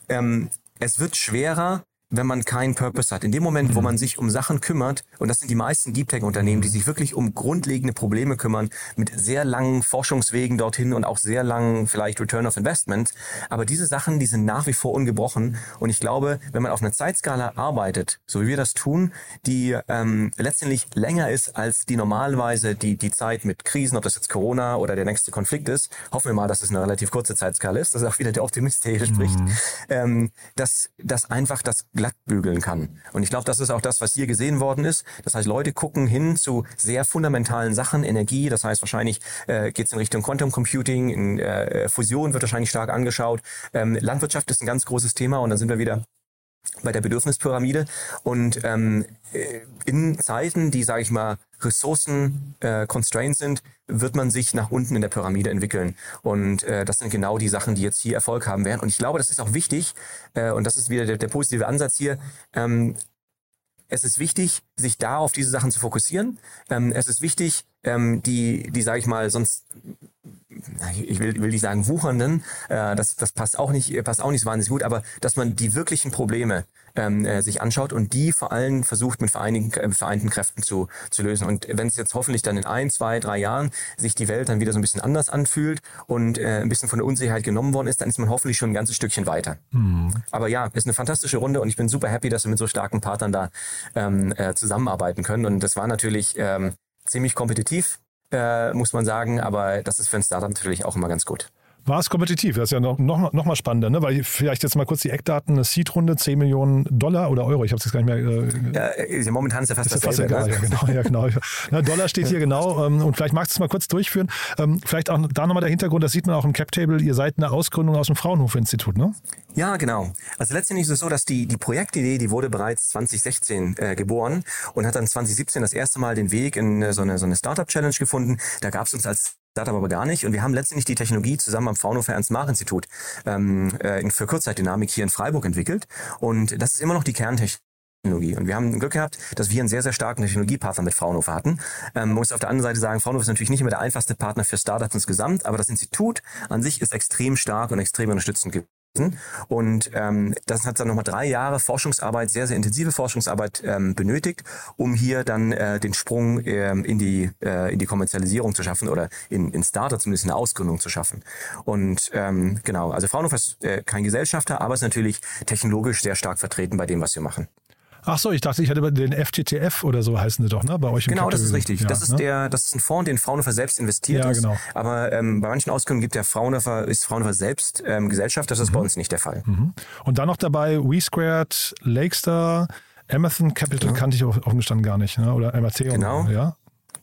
ähm, es wird schwerer, wenn man keinen Purpose hat. In dem Moment, wo mhm. man sich um Sachen kümmert, und das sind die meisten Deep Tech Unternehmen, die sich wirklich um grundlegende Probleme kümmern, mit sehr langen Forschungswegen dorthin und auch sehr langen vielleicht Return of Investment. Aber diese Sachen, die sind nach wie vor ungebrochen. Und ich glaube, wenn man auf einer Zeitskala arbeitet, so wie wir das tun, die ähm, letztendlich länger ist als die normalerweise die, die Zeit mit Krisen, ob das jetzt Corona oder der nächste Konflikt ist, hoffen wir mal, dass es eine relativ kurze Zeitskala ist. Das ist auch wieder der Optimist, hier spricht. Mhm. Ähm, dass, dass einfach das bügeln kann. Und ich glaube, das ist auch das, was hier gesehen worden ist. Das heißt, Leute gucken hin zu sehr fundamentalen Sachen, Energie, das heißt wahrscheinlich äh, geht es in Richtung Quantum Computing, in äh, Fusion wird wahrscheinlich stark angeschaut. Ähm, Landwirtschaft ist ein ganz großes Thema und dann sind wir wieder bei der Bedürfnispyramide. Und ähm, äh, in Zeiten, die, sage ich mal, Ressourcen äh, constrained sind, wird man sich nach unten in der Pyramide entwickeln. Und äh, das sind genau die Sachen, die jetzt hier Erfolg haben werden. Und ich glaube, das ist auch wichtig, äh, und das ist wieder der, der positive Ansatz hier, ähm, es ist wichtig, sich da auf diese Sachen zu fokussieren. Ähm, es ist wichtig, ähm, die, die sage ich mal, sonst ich will, will nicht sagen wuchernden, äh, das, das passt auch nicht, passt auch nicht so wahnsinnig gut, aber dass man die wirklichen Probleme ähm, äh, sich anschaut und die vor allem versucht mit vereinigen, äh, vereinten Kräften zu, zu lösen. Und wenn es jetzt hoffentlich dann in ein, zwei, drei Jahren sich die Welt dann wieder so ein bisschen anders anfühlt und äh, ein bisschen von der Unsicherheit genommen worden ist, dann ist man hoffentlich schon ein ganzes Stückchen weiter. Mhm. Aber ja, ist eine fantastische Runde und ich bin super happy, dass wir mit so starken Partnern da ähm, äh, zusammenarbeiten können. Und das war natürlich ähm, ziemlich kompetitiv, äh, muss man sagen, aber das ist für ein Startup natürlich auch immer ganz gut war es kompetitiv. Das ist ja noch, noch, noch mal spannender, ne? weil vielleicht jetzt mal kurz die Eckdaten, eine Seed-Runde, 10 Millionen Dollar oder Euro, ich habe es jetzt gar nicht mehr... Äh, ja, momentan ist ja fast ist ja. Fast egal, ne? ja, genau. Ja, genau. Na, Dollar steht hier genau ähm, und vielleicht magst du es mal kurz durchführen. Ähm, vielleicht auch da nochmal der Hintergrund, das sieht man auch im Cap-Table, ihr seid eine Ausgründung aus dem Fraunhofer-Institut, ne? Ja, genau. Also letztendlich ist es so, dass die, die Projektidee, die wurde bereits 2016 äh, geboren und hat dann 2017 das erste Mal den Weg in äh, so eine, so eine Startup-Challenge gefunden. Da gab es uns als Startup aber gar nicht. Und wir haben letztendlich die Technologie zusammen am Fraunhofer Ernst-Mach-Institut ähm, äh, für Kurzzeitdynamik hier in Freiburg entwickelt. Und das ist immer noch die Kerntechnologie. Und wir haben Glück gehabt, dass wir einen sehr, sehr starken Technologiepartner mit Fraunhofer hatten. Ähm, muss auf der anderen Seite sagen, Fraunhofer ist natürlich nicht immer der einfachste Partner für Startups insgesamt, aber das Institut an sich ist extrem stark und extrem unterstützend und ähm, das hat dann nochmal drei Jahre Forschungsarbeit, sehr, sehr intensive Forschungsarbeit ähm, benötigt, um hier dann äh, den Sprung ähm, in, die, äh, in die Kommerzialisierung zu schaffen oder in, in Starter zumindest eine Ausgründung zu schaffen. Und ähm, genau, also Fraunhofer ist äh, kein Gesellschafter, aber ist natürlich technologisch sehr stark vertreten bei dem, was wir machen. Ach so, ich dachte, ich hätte den FTTF oder so heißen sie doch, ne? Bei euch im Genau, das ist richtig. Ja, das ist ne? der, das ist ein Fonds, den Fraunhofer selbst investiert ja, ist. Genau. Aber ähm, bei manchen Ausgründungen gibt der Fraunhofer, ist Fraunhofer selbst ähm, Gesellschaft. Das ist mhm. bei uns nicht der Fall. Mhm. Und dann noch dabei WeSquared, Lakestar, Amazon Capital genau. kannte ich offen gestanden gar nicht, ne? Oder MRT. Genau. Ja.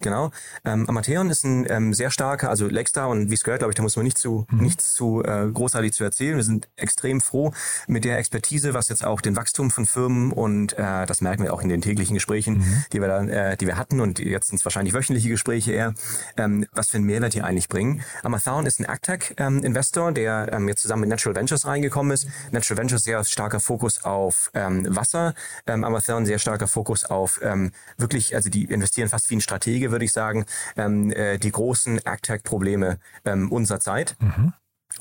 Genau. Ähm, Amateon ist ein ähm, sehr starker, also Lexstar und wie es gehört, glaube ich, da muss man nicht zu, mhm. nichts zu äh, großartig zu erzählen. Wir sind extrem froh mit der Expertise, was jetzt auch den Wachstum von Firmen und äh, das merken wir auch in den täglichen Gesprächen, mhm. die wir da, äh, die wir hatten und jetzt sind es wahrscheinlich wöchentliche Gespräche eher, ähm, was für einen Mehrwert die eigentlich bringen. Amathon ist ein Agtech-Investor, ähm, der ähm, jetzt zusammen mit Natural Ventures reingekommen ist. Natural Ventures sehr starker Fokus auf ähm, Wasser, ähm, Amathon sehr starker Fokus auf ähm, wirklich, also die investieren fast wie ein Stratege würde ich sagen, ähm, äh, die großen AgTech-Probleme ähm, unserer Zeit. Mhm.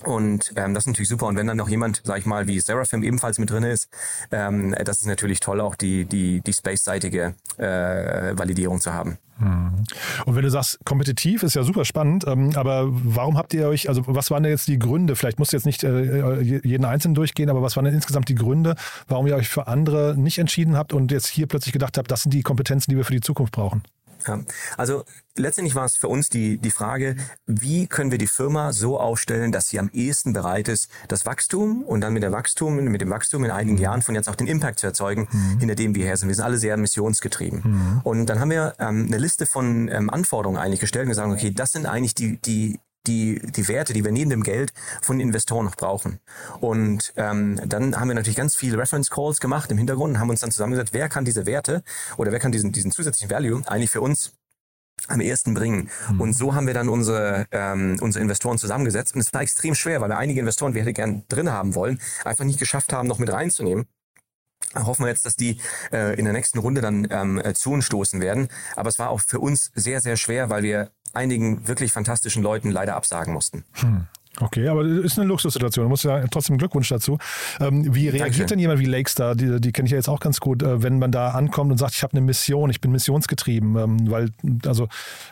Und ähm, das ist natürlich super. Und wenn dann noch jemand, sag ich mal, wie Seraphim ebenfalls mit drin ist, ähm, das ist natürlich toll, auch die, die, die space-seitige äh, Validierung zu haben. Mhm. Und wenn du sagst, kompetitiv ist ja super spannend, ähm, aber warum habt ihr euch, also was waren denn jetzt die Gründe? Vielleicht musst du jetzt nicht äh, jeden einzelnen durchgehen, aber was waren denn insgesamt die Gründe, warum ihr euch für andere nicht entschieden habt und jetzt hier plötzlich gedacht habt, das sind die Kompetenzen, die wir für die Zukunft brauchen? Ja, also letztendlich war es für uns die, die Frage, wie können wir die Firma so aufstellen, dass sie am ehesten bereit ist, das Wachstum und dann mit, der Wachstum, mit dem Wachstum in einigen mhm. Jahren von jetzt auch den Impact zu erzeugen, mhm. hinter dem wir her sind. Wir sind alle sehr missionsgetrieben. Mhm. Und dann haben wir ähm, eine Liste von ähm, Anforderungen eigentlich gestellt und gesagt, okay, das sind eigentlich die, die die, die Werte, die wir neben dem Geld von Investoren noch brauchen. Und ähm, dann haben wir natürlich ganz viele Reference Calls gemacht im Hintergrund und haben uns dann zusammengesetzt, wer kann diese Werte oder wer kann diesen, diesen zusätzlichen Value eigentlich für uns am ersten bringen. Mhm. Und so haben wir dann unsere, ähm, unsere Investoren zusammengesetzt. Und es war extrem schwer, weil wir einige Investoren, wir hätten gern drin haben wollen, einfach nicht geschafft haben, noch mit reinzunehmen. Hoffen wir jetzt, dass die äh, in der nächsten Runde dann ähm, äh, zu uns stoßen werden. Aber es war auch für uns sehr, sehr schwer, weil wir einigen wirklich fantastischen Leuten leider absagen mussten. Hm. Okay, aber das ist eine Luxussituation. Du musst ja trotzdem Glückwunsch dazu. Ähm, wie reagiert Dankeschön. denn jemand wie Lakestar, die, die kenne ich ja jetzt auch ganz gut, äh, wenn man da ankommt und sagt, ich habe eine Mission, ich bin missionsgetrieben? Ähm, weil, also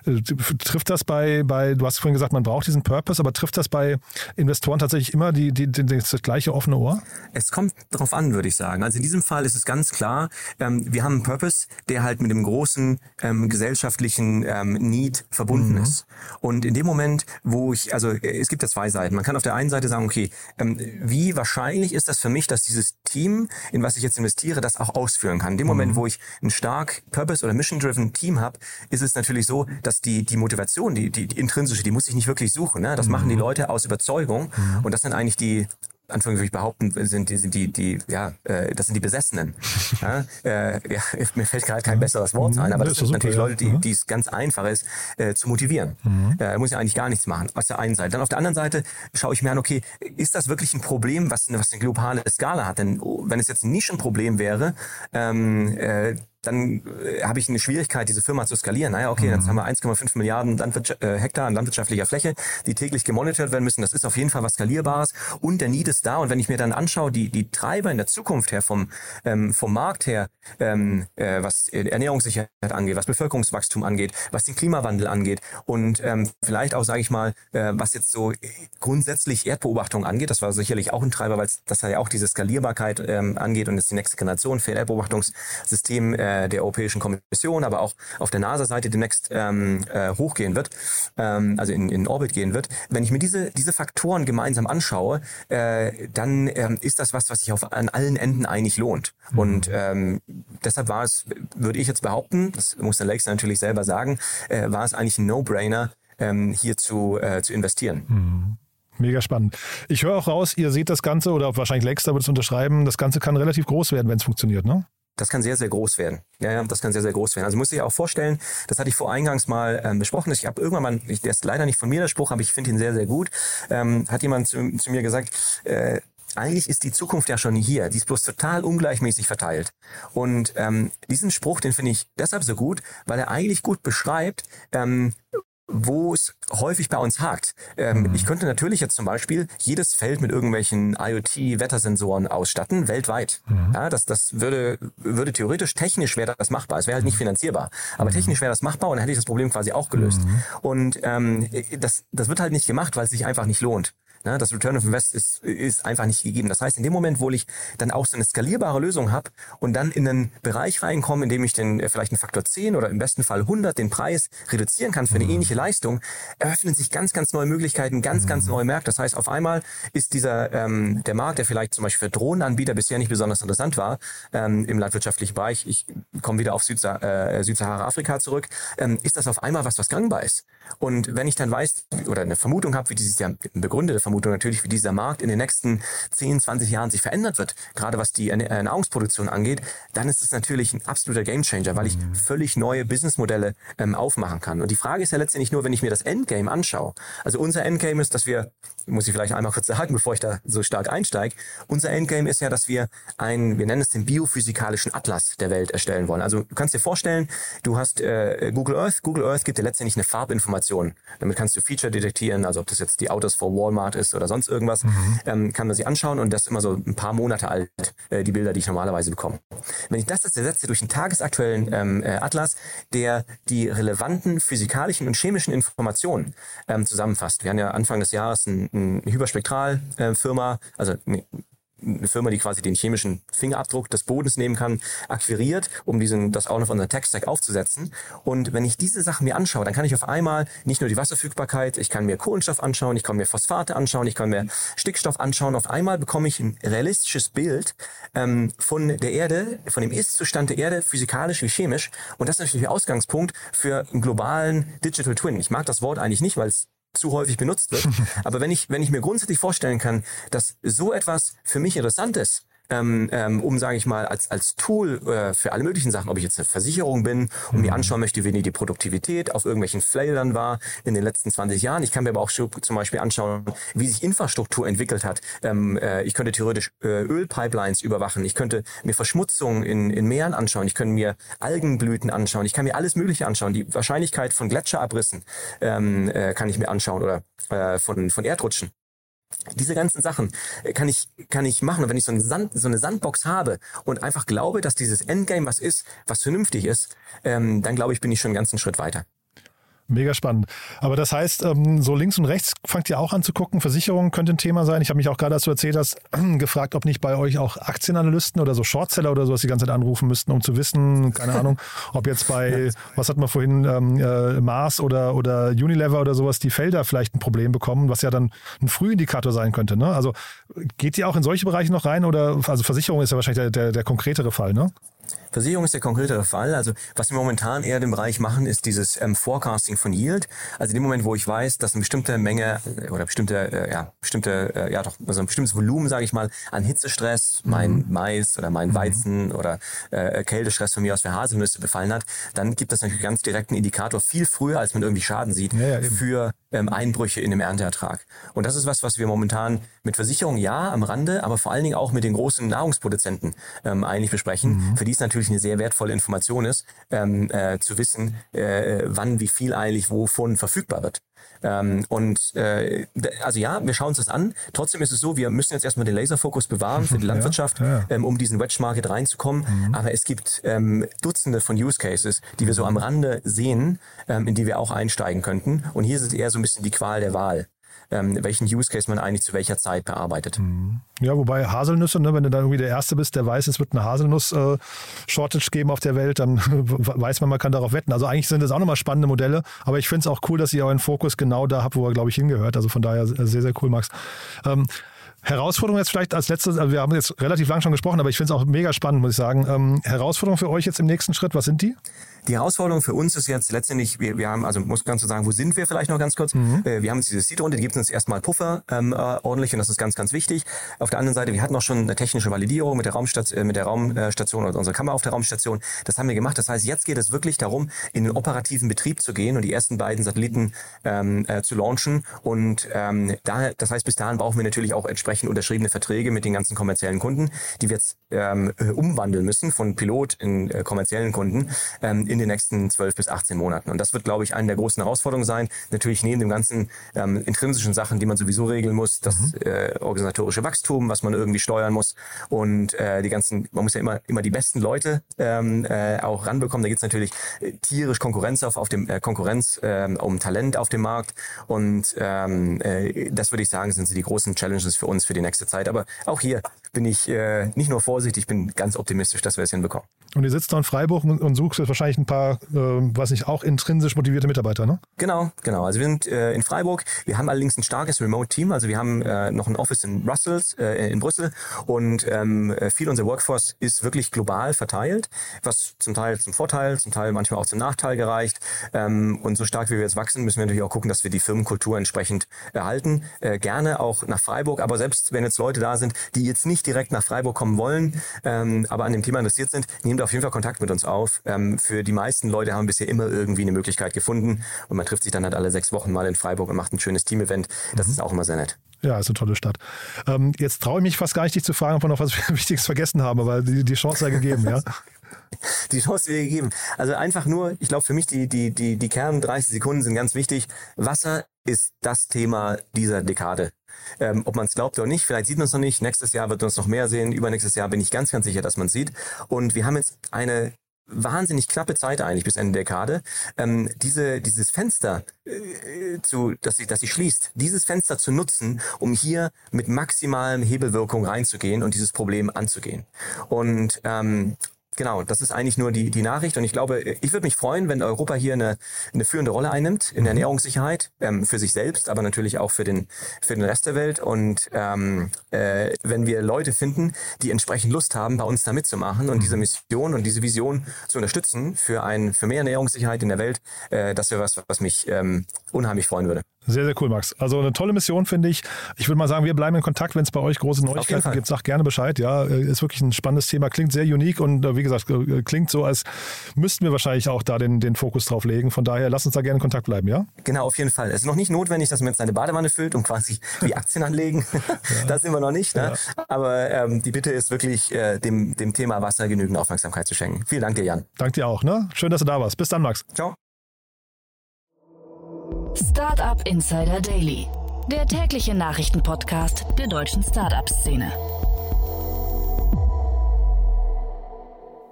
äh, trifft das bei, bei, du hast vorhin gesagt, man braucht diesen Purpose, aber trifft das bei Investoren tatsächlich immer die, die, die, das gleiche offene Ohr? Es kommt darauf an, würde ich sagen. Also in diesem Fall ist es ganz klar, ähm, wir haben einen Purpose, der halt mit dem großen ähm, gesellschaftlichen ähm, Need verbunden mhm. ist. Und in dem Moment, wo ich, also es gibt ja zwei Seiten. Man kann auf der einen Seite sagen, okay, ähm, wie wahrscheinlich ist das für mich, dass dieses Team, in was ich jetzt investiere, das auch ausführen kann. In dem mhm. Moment, wo ich ein stark Purpose- oder Mission-driven Team habe, ist es natürlich so, dass die, die Motivation, die, die, die intrinsische, die muss ich nicht wirklich suchen. Ne? Das mhm. machen die Leute aus Überzeugung. Mhm. Und das sind eigentlich die, Anführungszeichen behaupten, sind die, sind die, die, ja, äh, das sind die Besessenen. <laughs> ja, äh, ja, <laughs> mir fällt gerade kein besseres Wort ein, aber das, das sind natürlich Leute, die, die es ganz einfach ist, äh, zu motivieren. Mhm. Äh, muss ja eigentlich gar nichts machen, aus der einen Seite. Dann auf der anderen Seite schaue ich mir an, okay, ist das wirklich ein Problem, was, was eine globale Skala hat? Denn oh, wenn es jetzt ein Nischenproblem wäre, ähm, äh, dann äh, habe ich eine Schwierigkeit, diese Firma zu skalieren. Naja, okay, mhm. jetzt haben wir 1,5 Milliarden Landwirtschaft, äh, Hektar an landwirtschaftlicher Fläche, die täglich gemonitort werden müssen. Das ist auf jeden Fall was Skalierbares und der Need ist da. Und wenn ich mir dann anschaue, die, die Treiber in der Zukunft her, vom, ähm, vom Markt her, ähm, äh, was Ernährungssicherheit angeht, was Bevölkerungswachstum angeht, was den Klimawandel angeht und ähm, vielleicht auch, sage ich mal, äh, was jetzt so grundsätzlich Erdbeobachtung angeht, das war sicherlich auch ein Treiber, weil das ja auch diese Skalierbarkeit ähm, angeht und ist die nächste Generation für Erdbeobachtungssystem äh, der Europäischen Kommission, aber auch auf der NASA-Seite demnächst ähm, äh, hochgehen wird, ähm, also in, in Orbit gehen wird. Wenn ich mir diese, diese Faktoren gemeinsam anschaue, äh, dann ähm, ist das was, was sich auf, an allen Enden eigentlich lohnt. Mhm. Und ähm, deshalb war es, würde ich jetzt behaupten, das muss der Lakes natürlich selber sagen, äh, war es eigentlich ein No-Brainer, ähm, hier zu, äh, zu investieren. Mhm. Mega spannend. Ich höre auch raus, ihr seht das Ganze, oder wahrscheinlich Lexter wird es unterschreiben, das Ganze kann relativ groß werden, wenn es funktioniert, ne? Das kann sehr, sehr groß werden. Ja, ja, das kann sehr, sehr groß werden. Also muss ich auch vorstellen, das hatte ich vor eingangs mal ähm, besprochen. Ich habe irgendwann mal, ich, der ist leider nicht von mir der Spruch, aber ich finde ihn sehr, sehr gut. Ähm, hat jemand zu, zu mir gesagt, äh, eigentlich ist die Zukunft ja schon hier. Die ist bloß total ungleichmäßig verteilt. Und ähm, diesen Spruch, den finde ich deshalb so gut, weil er eigentlich gut beschreibt, ähm, wo es häufig bei uns hakt. Ähm, mhm. Ich könnte natürlich jetzt zum Beispiel jedes Feld mit irgendwelchen IoT-Wettersensoren ausstatten, weltweit. Mhm. Ja, das, das würde, würde theoretisch, technisch wäre das machbar. Es wäre halt nicht mhm. finanzierbar. Aber mhm. technisch wäre das machbar und dann hätte ich das Problem quasi auch gelöst. Mhm. Und ähm, das, das wird halt nicht gemacht, weil es sich einfach nicht lohnt. Ne? Das Return of Invest ist, ist einfach nicht gegeben. Das heißt, in dem Moment, wo ich dann auch so eine skalierbare Lösung habe und dann in einen Bereich reinkomme, in dem ich den äh, vielleicht einen Faktor 10 oder im besten Fall 100 den Preis reduzieren kann für eine mhm. ähnliche Leistung, eröffnen sich ganz, ganz neue Möglichkeiten, ganz, ganz mhm. neue Märkte. Das heißt, auf einmal ist dieser ähm, der Markt, der vielleicht zum Beispiel für Drohnenanbieter bisher nicht besonders interessant war ähm, im landwirtschaftlichen Bereich, ich komme wieder auf Südsa äh, Südsahara-Afrika zurück, ähm, ist das auf einmal was, was gangbar ist. Und wenn ich dann weiß oder eine Vermutung habe, wie dieses ja begründete Vermutung natürlich, wie dieser Markt in den nächsten 10, 20 Jahren sich verändert wird, gerade was die äh, Nahrungsproduktion angeht, dann ist es natürlich ein absoluter Gamechanger, weil ich mhm. völlig neue Businessmodelle ähm, aufmachen kann. Und die Frage ist ja letztendlich nur, wenn ich mir das Endgame anschaue. Also unser Endgame ist, dass wir, muss ich vielleicht einmal kurz sagen, <laughs> bevor ich da so stark einsteige, unser Endgame ist ja, dass wir einen, wir nennen es den biophysikalischen Atlas der Welt erstellen wollen. Also du kannst dir vorstellen, du hast äh, Google Earth. Google Earth gibt dir letztendlich eine Farbinformation. Damit kannst du Feature detektieren, also ob das jetzt die Autos vor Walmart ist oder sonst irgendwas, mhm. ähm, kann man sich anschauen und das ist immer so ein paar Monate alt, äh, die Bilder, die ich normalerweise bekomme. Wenn ich das jetzt ersetze durch einen tagesaktuellen ähm, äh, Atlas, der die relevanten physikalischen und chemischen Informationen ähm, zusammenfasst. Wir haben ja Anfang des Jahres ein, ein Hyperspektralfirma, äh, also nee, eine Firma, die quasi den chemischen Fingerabdruck des Bodens nehmen kann, akquiriert, um diesen, das auch noch auf unseren Tech-Stack aufzusetzen. Und wenn ich diese Sachen mir anschaue, dann kann ich auf einmal nicht nur die Wasserverfügbarkeit, ich kann mir Kohlenstoff anschauen, ich kann mir Phosphate anschauen, ich kann mir Stickstoff anschauen. Auf einmal bekomme ich ein realistisches Bild ähm, von der Erde, von dem Ist-Zustand der Erde, physikalisch wie chemisch. Und das ist natürlich der Ausgangspunkt für einen globalen Digital Twin. Ich mag das Wort eigentlich nicht, weil es zu häufig benutzt wird. <laughs> Aber wenn ich, wenn ich mir grundsätzlich vorstellen kann, dass so etwas für mich interessant ist, ähm, ähm, um, sage ich mal, als, als Tool äh, für alle möglichen Sachen, ob ich jetzt eine Versicherung bin und mhm. mir anschauen möchte, wie die Produktivität auf irgendwelchen Flailern war in den letzten 20 Jahren. Ich kann mir aber auch zum Beispiel anschauen, wie sich Infrastruktur entwickelt hat. Ähm, äh, ich könnte theoretisch äh, Ölpipelines überwachen. Ich könnte mir Verschmutzung in, in Meeren anschauen. Ich könnte mir Algenblüten anschauen. Ich kann mir alles Mögliche anschauen. Die Wahrscheinlichkeit von Gletscherabrissen ähm, äh, kann ich mir anschauen oder äh, von, von Erdrutschen. Diese ganzen Sachen äh, kann ich, kann ich machen. Und wenn ich so, einen Sand, so eine Sandbox habe und einfach glaube, dass dieses Endgame was ist, was vernünftig ist, ähm, dann glaube ich, bin ich schon einen ganzen Schritt weiter. Mega spannend. Aber das heißt, ähm, so links und rechts fangt ihr auch an zu gucken. Versicherung könnte ein Thema sein. Ich habe mich auch gerade, als du erzählt hast, <clears throat> gefragt, ob nicht bei euch auch Aktienanalysten oder so Shortseller oder sowas die ganze Zeit anrufen müssten, um zu wissen, keine Ahnung, <laughs> ob jetzt bei, was hatten wir vorhin, ähm, äh, Mars oder, oder Unilever oder sowas, die Felder vielleicht ein Problem bekommen, was ja dann ein Frühindikator sein könnte. Ne? Also geht ihr auch in solche Bereiche noch rein oder, also Versicherung ist ja wahrscheinlich der, der, der konkretere Fall, ne? Versicherung ist der konkretere Fall. Also was wir momentan eher im Bereich machen, ist dieses ähm, Forecasting von Yield. Also in dem Moment, wo ich weiß, dass eine bestimmte Menge äh, oder bestimmte, äh, ja, bestimmte, äh, ja doch, also ein bestimmtes Volumen, sage ich mal, an Hitzestress, mein mhm. Mais oder mein mhm. Weizen mhm. oder äh, Kältestress von mir aus für Haselnüsse befallen hat, dann gibt das natürlich ganz direkten Indikator viel früher, als man irgendwie Schaden sieht, ja, ja, für ähm, Einbrüche in dem Ernteertrag. Und das ist was, was wir momentan mit Versicherungen ja am Rande, aber vor allen Dingen auch mit den großen Nahrungsproduzenten ähm, eigentlich besprechen, mhm. für die es natürlich eine sehr wertvolle Information ist, ähm, äh, zu wissen, äh, wann wie viel eigentlich wovon verfügbar wird. Ähm, und äh, also ja, wir schauen uns das an. Trotzdem ist es so, wir müssen jetzt erstmal den Laserfokus bewahren für die <laughs> Landwirtschaft, ja, ja. Ähm, um diesen Wedge Market reinzukommen. Mhm. Aber es gibt ähm, Dutzende von Use Cases, die wir so am Rande sehen, ähm, in die wir auch einsteigen könnten. Und hier ist es eher so ein bisschen die Qual der Wahl ähm, welchen Use Case man eigentlich zu welcher Zeit bearbeitet. Mhm. Ja, wobei Haselnüsse, ne, wenn du dann irgendwie der Erste bist, der weiß, es wird eine Haselnuss-Shortage äh, geben auf der Welt, dann <laughs> weiß man, man kann darauf wetten. Also eigentlich sind das auch nochmal spannende Modelle, aber ich finde es auch cool, dass ihr euren Fokus genau da habt, wo er, glaube ich, hingehört. Also von daher sehr, sehr cool, Max. Ähm, Herausforderung jetzt vielleicht als letztes, also wir haben jetzt relativ lang schon gesprochen, aber ich finde es auch mega spannend, muss ich sagen. Ähm, Herausforderung für euch jetzt im nächsten Schritt, was sind die? Die Herausforderung für uns ist jetzt letztendlich, wir, wir haben, also muss ganz so sagen, wo sind wir vielleicht noch ganz kurz? Mhm. Äh, wir haben jetzt diese Seed-Runde, die gibt uns erstmal Puffer ähm, äh, ordentlich und das ist ganz, ganz wichtig. Auf der anderen Seite, wir hatten auch schon eine technische Validierung mit der Raumstation, äh, mit der Raumstation oder unserer Kammer auf der Raumstation. Das haben wir gemacht. Das heißt, jetzt geht es wirklich darum, in den operativen Betrieb zu gehen und die ersten beiden Satelliten ähm, äh, zu launchen. Und ähm, da, das heißt, bis dahin brauchen wir natürlich auch entsprechend unterschriebene Verträge mit den ganzen kommerziellen Kunden, die wir jetzt ähm, äh, umwandeln müssen von Pilot in äh, kommerziellen Kunden ähm, in den nächsten 12 bis 18 Monaten. Und das wird, glaube ich, eine der großen Herausforderungen sein. Natürlich neben dem ganzen ähm, intrinsischen Sachen, die man sowieso regeln muss, das mhm. äh, organisatorische Wachstum, was man irgendwie steuern muss und äh, die ganzen, man muss ja immer, immer die besten Leute ähm, äh, auch ranbekommen. Da gibt es natürlich äh, tierisch Konkurrenz auf, auf dem äh, Konkurrenz äh, um Talent auf dem Markt. Und ähm, äh, das würde ich sagen, sind so die großen Challenges für uns für die nächste Zeit. Aber auch hier bin ich äh, nicht nur vorsichtig, ich bin ganz optimistisch, dass wir es hinbekommen. Und ihr sitzt da in Freiburg und, und sucht jetzt wahrscheinlich ein paar, äh, weiß nicht, auch intrinsisch motivierte Mitarbeiter, ne? Genau, genau. Also wir sind äh, in Freiburg. Wir haben allerdings ein starkes Remote-Team. Also wir haben äh, noch ein Office in Brussels, äh, in Brüssel und ähm, viel unserer Workforce ist wirklich global verteilt, was zum Teil zum Vorteil, zum Teil manchmal auch zum Nachteil gereicht. Ähm, und so stark wie wir jetzt wachsen, müssen wir natürlich auch gucken, dass wir die Firmenkultur entsprechend erhalten. Äh, gerne auch nach Freiburg, aber selbst wenn jetzt Leute da sind, die jetzt nicht direkt nach Freiburg kommen wollen, ähm, aber an dem Thema interessiert sind, nehmt auf jeden Fall Kontakt mit uns auf. Ähm, für die meisten Leute haben bisher immer irgendwie eine Möglichkeit gefunden und man trifft sich dann halt alle sechs Wochen mal in Freiburg und macht ein schönes Team-Event. Das mhm. ist auch immer sehr nett. Ja, ist eine tolle Stadt. Ähm, jetzt traue ich mich fast gar nicht, dich zu fragen, ob wir noch was <laughs> Wichtiges vergessen haben, aber die, die Chance sei gegeben, ja. <laughs> die Chance wäre gegeben. Also einfach nur, ich glaube für mich die, die, die, die Kern 30 Sekunden sind ganz wichtig. Wasser ist das Thema dieser Dekade. Ähm, ob man es glaubt oder nicht, vielleicht sieht man es noch nicht. Nächstes Jahr wird man es noch mehr sehen. Übernächstes Jahr bin ich ganz, ganz sicher, dass man es sieht. Und wir haben jetzt eine wahnsinnig knappe Zeit eigentlich bis Ende der Dekade, ähm, diese, dieses Fenster äh, zu, dass sie, dass sie schließt, dieses Fenster zu nutzen, um hier mit maximalem Hebelwirkung reinzugehen und dieses Problem anzugehen. Und ähm, Genau, das ist eigentlich nur die, die Nachricht. Und ich glaube, ich würde mich freuen, wenn Europa hier eine, eine führende Rolle einnimmt in der mhm. Ernährungssicherheit, ähm, für sich selbst, aber natürlich auch für den, für den Rest der Welt. Und ähm, äh, wenn wir Leute finden, die entsprechend Lust haben, bei uns da mitzumachen und mhm. diese Mission und diese Vision zu unterstützen für, ein, für mehr Ernährungssicherheit in der Welt, äh, das wäre was, was mich ähm, unheimlich freuen würde. Sehr, sehr cool, Max. Also eine tolle Mission, finde ich. Ich würde mal sagen, wir bleiben in Kontakt, wenn es bei euch große Neuigkeiten gibt. Sag gerne Bescheid. Ja, äh, ist wirklich ein spannendes Thema. Klingt sehr unique und äh, wie gesagt, äh, klingt so, als müssten wir wahrscheinlich auch da den, den Fokus drauf legen. Von daher, lass uns da gerne in Kontakt bleiben, ja? Genau, auf jeden Fall. Es ist noch nicht notwendig, dass man jetzt seine Badewanne füllt und quasi die Aktien anlegen. <laughs> <laughs> ja. Das sind wir noch nicht. Ne? Ja. Aber ähm, die Bitte ist wirklich, äh, dem, dem Thema Wasser genügend Aufmerksamkeit zu schenken. Vielen Dank dir, Jan. Dank dir auch. Ne? Schön, dass du da warst. Bis dann, Max. Ciao. Startup Insider Daily, der tägliche Nachrichtenpodcast der deutschen Startup-Szene.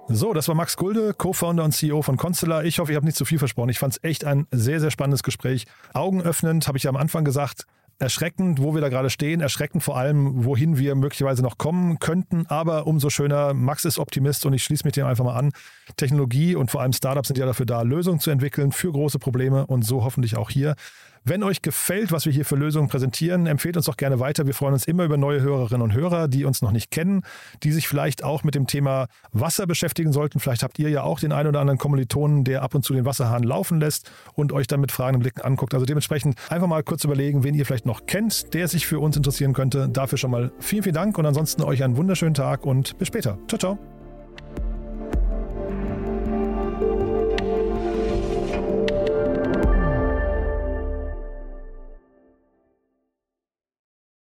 So, das war Max Gulde, Co-Founder und CEO von Constellar. Ich hoffe, ich habe nicht zu viel versprochen. Ich fand es echt ein sehr, sehr spannendes Gespräch. Augenöffnend, habe ich ja am Anfang gesagt erschreckend, wo wir da gerade stehen, erschreckend vor allem, wohin wir möglicherweise noch kommen könnten, aber umso schöner, Max ist Optimist und ich schließe mich dem einfach mal an. Technologie und vor allem Startups sind ja dafür da, Lösungen zu entwickeln für große Probleme und so hoffentlich auch hier. Wenn euch gefällt, was wir hier für Lösungen präsentieren, empfehlt uns doch gerne weiter. Wir freuen uns immer über neue Hörerinnen und Hörer, die uns noch nicht kennen, die sich vielleicht auch mit dem Thema Wasser beschäftigen sollten. Vielleicht habt ihr ja auch den einen oder anderen Kommilitonen, der ab und zu den Wasserhahn laufen lässt und euch dann mit fragenden Blicken anguckt. Also dementsprechend einfach mal kurz überlegen, wen ihr vielleicht noch kennt, der sich für uns interessieren könnte. Dafür schon mal vielen, vielen Dank und ansonsten euch einen wunderschönen Tag und bis später. Ciao, ciao.